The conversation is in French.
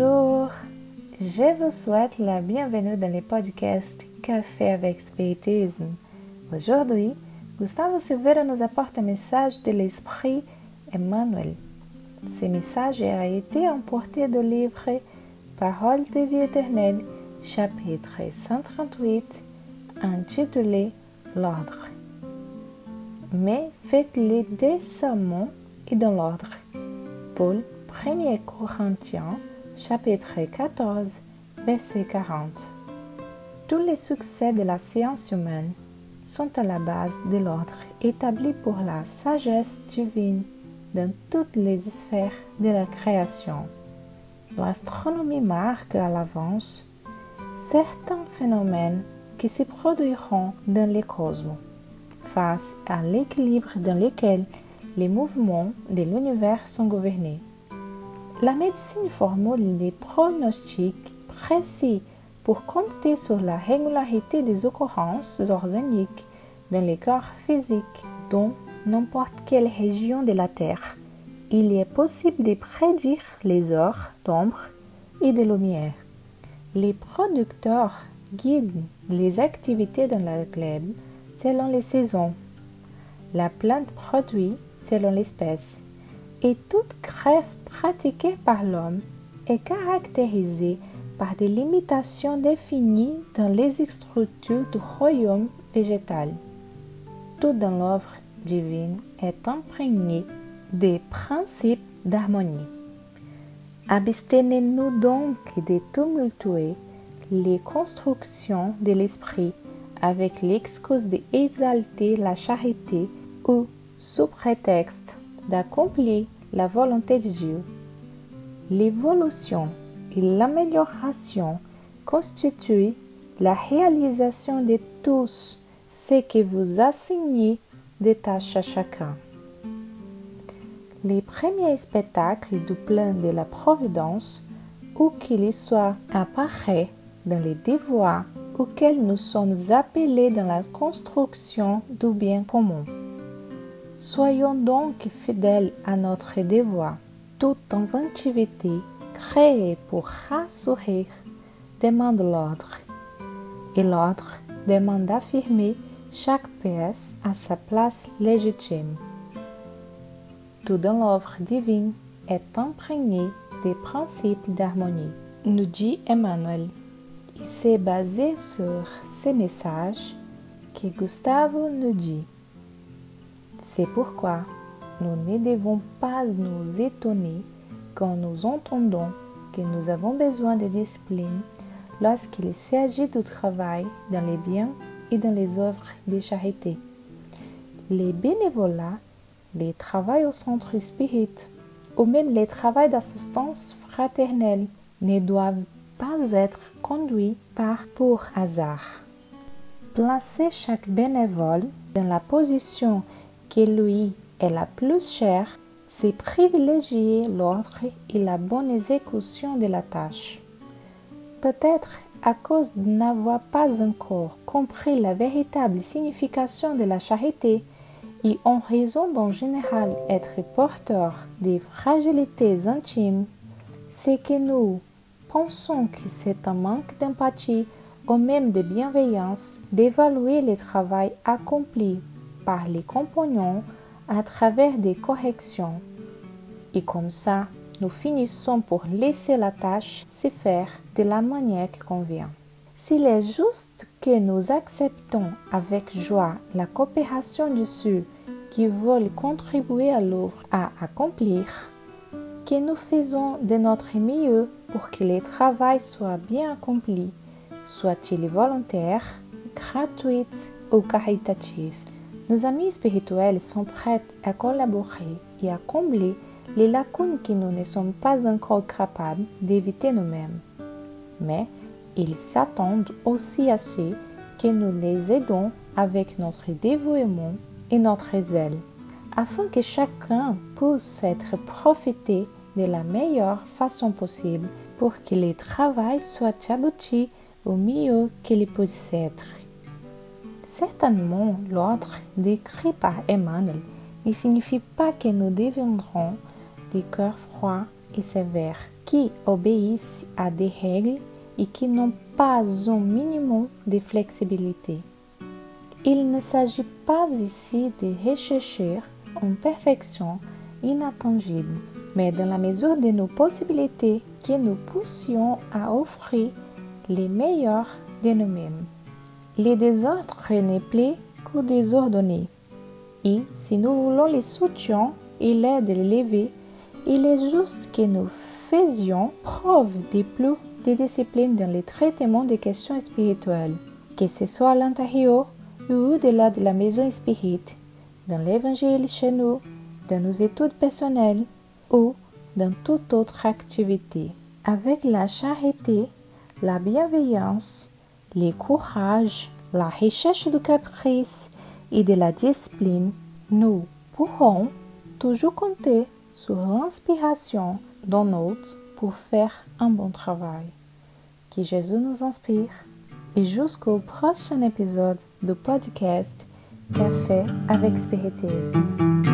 Bonjour, je vous souhaite la bienvenue dans le podcast Café avec Spiritisme. Aujourd'hui, Gustavo Silveira nous apporte un message de l'Esprit Emmanuel. Ce message a été emporté du livre Parole de vie éternelle, chapitre 138, intitulé L'ordre. Mais faites-les décemment et dans l'ordre. Paul 1 Corinthiens chapitre 14 verset 40 Tous les succès de la science humaine sont à la base de l'ordre établi pour la sagesse divine dans toutes les sphères de la création. L'astronomie marque à l'avance certains phénomènes qui se produiront dans le cosmos face à l'équilibre dans lequel les mouvements de l'univers sont gouvernés. La médecine formule des pronostics précis pour compter sur la régularité des occurrences organiques dans les corps physiques dans n'importe quelle région de la Terre. Il est possible de prédire les heures d'ombre et de lumière. Les producteurs guident les activités dans la glebe selon les saisons. La plante produit selon l'espèce et toute greffe pratiquée par l'homme est caractérisée par des limitations définies dans les structures du royaume végétal. Tout dans l'œuvre divine est imprégné des principes d'harmonie. Abstenez-nous donc de tumultuer les constructions de l'esprit avec l'excuse d'exalter la charité ou sous prétexte d'accomplir la volonté de Dieu. L'évolution et l'amélioration constituent la réalisation de tous ce que vous assignez des tâches à chacun. Les premiers spectacles du plan de la Providence, où qu'il soit, apparaît dans les devoirs auxquels nous sommes appelés dans la construction du bien commun. Soyons donc fidèles à notre devoir. Toute inventivité créée pour rassurer demande l'ordre, et l'ordre demande d'affirmer chaque pièce à sa place légitime. Tout dans l'œuvre divine est imprégné des principes d'harmonie, nous dit Emmanuel. Et c'est basé sur ces messages que Gustavo nous dit. C'est pourquoi nous ne devons pas nous étonner quand nous entendons que nous avons besoin de discipline lorsqu'il s'agit du travail dans les biens et dans les œuvres de charité. Les bénévolats, les travaux au centre spirit ou même les travaux d'assistance fraternelle ne doivent pas être conduits par pour hasard. Placer chaque bénévole dans la position qui lui est la plus chère, c'est privilégier l'ordre et la bonne exécution de la tâche. Peut-être à cause de n'avoir pas encore compris la véritable signification de la charité et en raison d'en général être porteur des fragilités intimes, c'est que nous pensons que c'est un manque d'empathie ou même de bienveillance d'évaluer le travail accompli par les compagnons à travers des corrections. Et comme ça, nous finissons pour laisser la tâche se faire de la manière qui convient. S'il est juste que nous acceptons avec joie la coopération de ceux qui veulent contribuer à l'œuvre à accomplir, que nous faisons de notre mieux pour que le travail soit bien accompli, soit-il volontaire, gratuit ou caritatif. Nos amis spirituels sont prêts à collaborer et à combler les lacunes que nous ne sommes pas encore capables d'éviter nous-mêmes. Mais ils s'attendent aussi à ce que nous les aidons avec notre dévouement et notre zèle, afin que chacun puisse être profité de la meilleure façon possible pour que le travail soit abouti au mieux qu'il puisse être. Certainement, l'ordre décrit par Emmanuel ne signifie pas que nous deviendrons des cœurs froids et sévères qui obéissent à des règles et qui n'ont pas un minimum de flexibilité. Il ne s'agit pas ici de rechercher une perfection inatteignable, mais dans la mesure de nos possibilités que nous poussions à offrir les meilleurs de nous-mêmes. Les désordres n'est plus que désordonnés. Et si nous voulons les soutiens et l'aide de l'élever, il est juste que nous faisions preuve de plus de discipline dans le traitement des questions spirituelles, que ce soit à l'intérieur ou au-delà de la maison spirite, dans l'évangile chez nous, dans nos études personnelles ou dans toute autre activité. Avec la charité, la bienveillance, le courage, la recherche du caprice et de la discipline, nous pourrons toujours compter sur l'inspiration d'un autre pour faire un bon travail. Que Jésus nous inspire et jusqu'au prochain épisode du podcast Café avec Spiritisme.